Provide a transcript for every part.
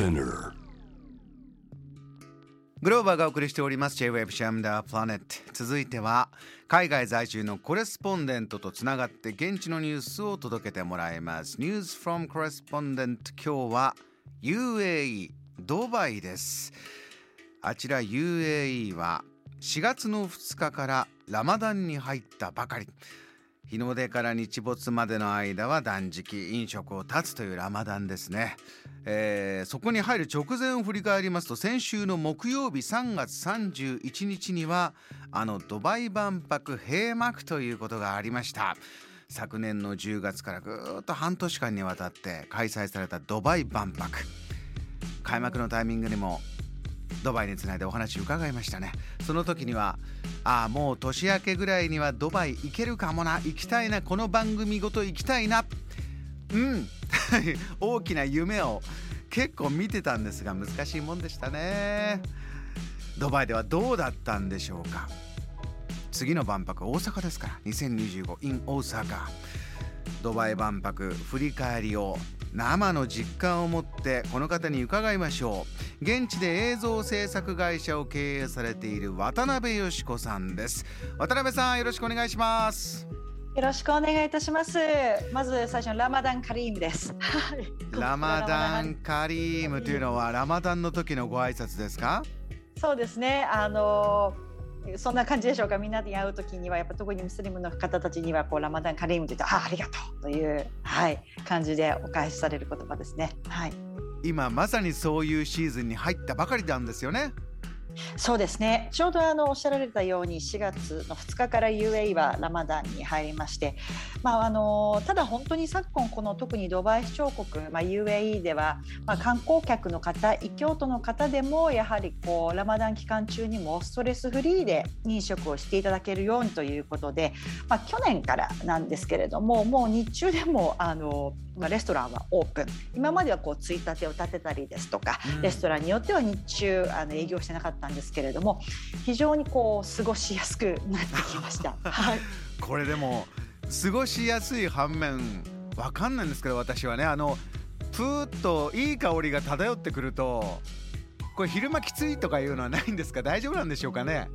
Spinner グローバーがお送りしております。J-Wave シャムダープラネット続いては海外在住のコレスポンデントとつながって現地のニュースを届けてもらいます。ニュース from コレスポンデント今日は UAE ドバイです。あちら UAE は4月の2日からラマダンに入ったばかり。日の出から日没までの間は断食飲食を断つというラマダンですね、えーそこに入る直前を振り返りますと先週の木曜日3月31日にはあのドバイ万博閉幕ということがありました。昨年の10月からぐーっと半年間にわたって開催されたドバイ万博。開幕のタイミングにもドバイにつないでお話伺いましたね。その時にはああもう年明けぐらいにはドバイ行けるかもな。行きたいな。この番組ごと行きたいな。うん。大きな夢を結構見てたんですが難しいもんでしたね。ドバイではどうだったんでしょうか。次の万博大阪ですから。2025 in 大阪。ドバイ万博振り返りを生の実感を持ってこの方に伺いましょう現地で映像制作会社を経営されている渡辺よし子さんです渡辺さんよろしくお願いしますよろしくお願いいたします。まず最初のラマダンカリームです。はいラマダンカリームというのはラマダンの時のご挨拶ですか？そうですね。あのそんな感じでしょうか？みんなで会う時にはやっぱ特にムスリムの方たちにはこうラマダンカリームと言うとあありがとうというはい感じでお返しされる言葉ですね。はい。今まさにそういうシーズンに入ったばかりなんですよねそうですね。ちょうどあのおっしゃられたように4月の2日から UAE はラマダンに入りまして、まああのただ本当に昨今この特にドバイ首長国、まあ UAE ではまあ観光客の方、異教徒の方でもやはりこうラマダン期間中にもストレスフリーで飲食をしていただけるようにということで、まあ去年からなんですけれども、もう日中でもあのレストランはオープン。今まではこうついたてを立てたりですとか、うんレストランによっては日中あの営業してなかったんですけれども非常にこう過ごしやすくなってきました。はい、これでも過ごしやすい反面わかんないんですけど私はねあのプーッといい香りが漂ってくるとこれ昼間きついとかいうのはないんですか？大丈夫なんでしょうかね？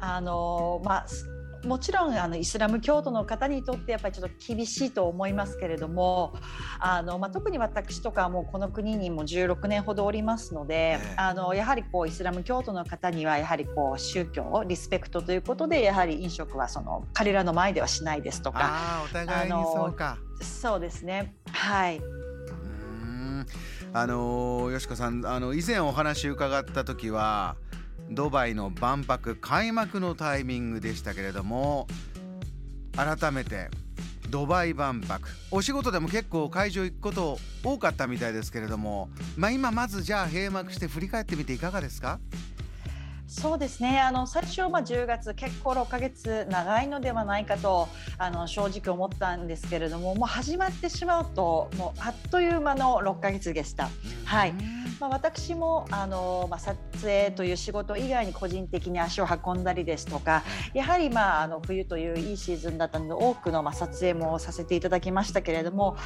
あのまあすもちろんあのイスラム教徒の方にとってやっぱりちょっと厳しいと思いますけれどもあの、まあ、特に私とかはもうこの国にも16年ほどおりますので、ええ。あのやはりこうイスラム教徒の方にはやはりこう宗教をリスペクトということでやはり飲食はその彼らの前ではしないですとかああお互いにそうか。そうですね。はい。あのーよしこさんあの以前お話伺った時はドバイの万博開幕のタイミングでしたけれども改めてドバイ万博お仕事でも結構会場行くこと多かったみたいですけれどもまあ今まずじゃあ閉幕して振り返ってみていかがですか？そうですね。あの最初、まあ、10月結構6ヶ月長いのではないかとあの正直思ったんですけれどももう始まってしまうともうあっという間の6ヶ月でした。はいまあ、私もあの、まあ、撮影という仕事以外に個人的に足を運んだりですとかやはり、まあ、あの冬といういいシーズンだったので多くの、まあ、撮影もさせていただきましたけれども、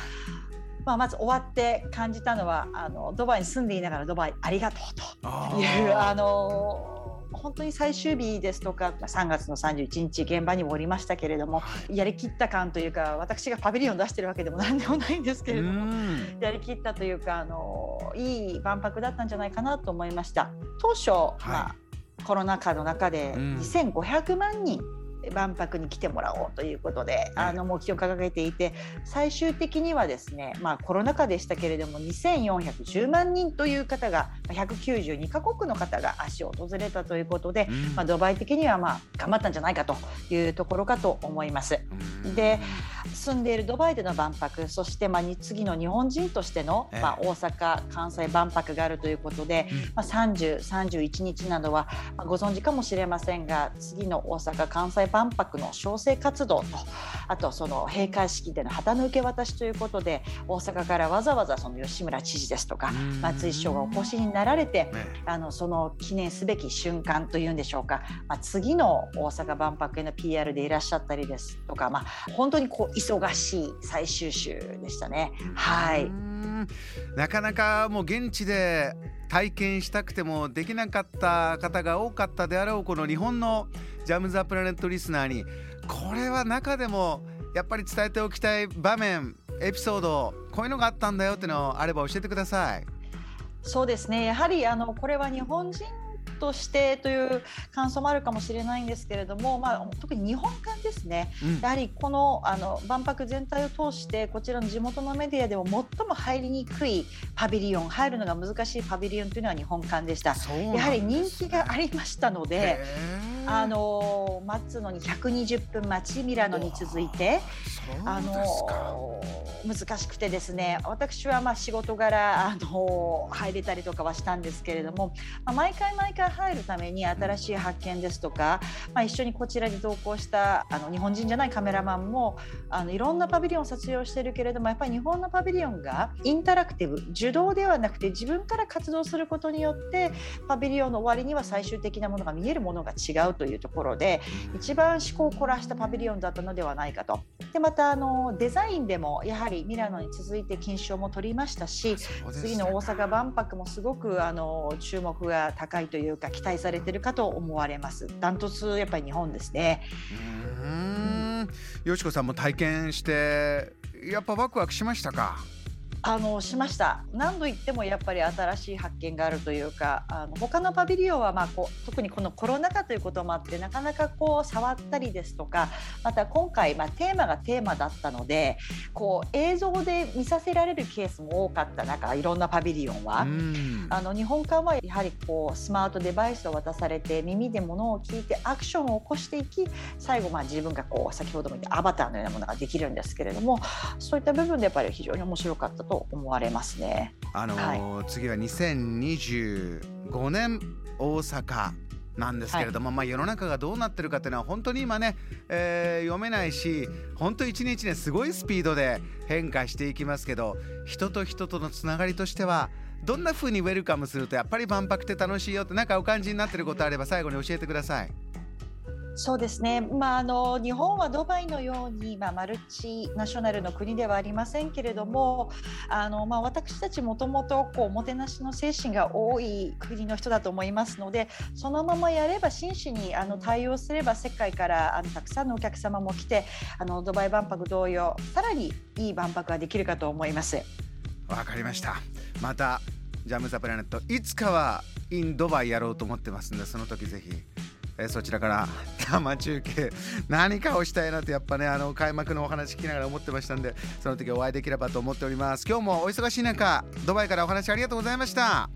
まあ、まず終わって感じたのはあのドバイに住んでいながらドバイありがとうあというー。あの本当に最終日ですとかまあ3月の31日現場にもおりましたけれどもやりきった感というか私がパビリオン出してるわけでも何でもないんですけれども。うん。やりきったというかあのいい万博だったんじゃないかなと思いました。当初、まあ、コロナ禍の中でうん。2500万人万博に来てもらおうということで、あの目標を掲げていて最終的にはですね、まあ、コロナ禍でしたけれども2410万人という方が192カ国の方が足を訪れたということで、うん。まあ、ドバイ的にはまあ頑張ったんじゃないかというところかと思います。うん。で住んでいるドバイでの万博そしてまあに次の日本人としての、ええ。まあ、大阪・関西万博があるということで、うん。まあ、30、31日などは、まあ、ご存知かもしれませんが次の大阪・関西万博の商成活動とあとその閉会式での旗の受け渡しということで大阪からわざわざその吉村知事ですとか松井市長がお越しになられて、あのその記念すべき瞬間というんでしょうか、まあ、次の大阪万博への PR でいらっしゃったりですとか、まあ、本当にこう忙しい最終週でしたね。はい。なかなかもう現地で体験したくてもできなかった方が多かったであろうこの日本のジャム・ザ・プラネットリスナーにこれは中でもやっぱり伝えておきたい場面エピソードこういうのがあったんだよっていうのあれば教えてください。そうですねやはりあのこれは日本人としてという感想もあるかもしれないんですけれども、まあ、特に日本館ですね、うん、やはりこのあの万博全体を通してこちらの地元のメディアでも最も入りにくいパビリオン入るのが難しいパビリオンというのは日本館でした。やはり人気がありましたのであの待つのに120分待ちミラノに続いて。あの難しくてですね私はまあ仕事柄あの入れたりとかはしたんですけれども、まあ、毎回毎回入るために新しい発見ですとか、まあ、一緒にこちらで同行したあの日本人じゃないカメラマンもあのいろんなパビリオンを撮影をしてるけれどもやっぱり日本のパビリオンがインタラクティブ受動ではなくて自分から活動することによってパビリオンの終わりには最終的なものが見えるものが違うというところで一番思考を凝らしたパビリオンだったのではないかと。でまたあのデザインでもやはりミラノに続いて金賞も取りましたし、次の大阪万博もすごくあの注目が高いというか期待されてるかと思われます。ダントツやっぱり日本ですね。うん、よしこさんも体験してやっぱワクワクしましたか？あのしました。何度言ってもやっぱり新しい発見があるというかあの他のパビリオンはまあこう特にこのコロナ禍ということもあってなかなかこう触ったりですとかまた今回まあテーマがテーマだったのでこう映像で見させられるケースも多かった中いろんなパビリオンは。あの日本館はやはりこうスマートデバイスを渡されて耳でものを聞いてアクションを起こしていき最後まあ自分がこう先ほども言ったアバターのようなものができるんですけれどもそういった部分でやっぱり非常に面白かったと思われますね。あのーはい、次は2025年大阪なんですけれども、はい、まあ、世の中がどうなってるかっていうのは本当に今ね、えー、読めないし本当一日ねすごいスピードで変化していきますけど人と人とのつながりとしてはどんな風にウェルカムするとやっぱり万博って楽しいよって何かお感じになってることあれば最後に教えてください。そうですね、まあ、あの日本はドバイのように、まあ、マルチナショナルの国ではありませんけれどもあの、まあ、私たちもともとおもてなしの精神が多い国の人だと思いますのでそのままやれば真摯にあの対応すれば世界からあのたくさんのお客様も来てあのドバイ万博同様さらにいい万博ができるかと思います。わかりました。またジャム・ザ・プラネットいつかはインドバイやろうと思ってますんでその時ぜひ。えそちらから 生中継。何かをしたいなとやっぱねあの開幕のお話聞きながら思ってましたんでその時お会いできればと思っております。今日もお忙しい中ドバイからお話ありがとうございました。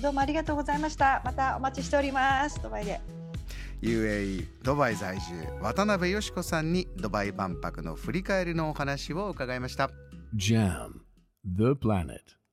どうもありがとうございました。またお待ちしております。ドバイで。UAE ドバイ在住渡辺よし子さんにドバイ万博の振り返りのお話を伺いました。JAM The Planet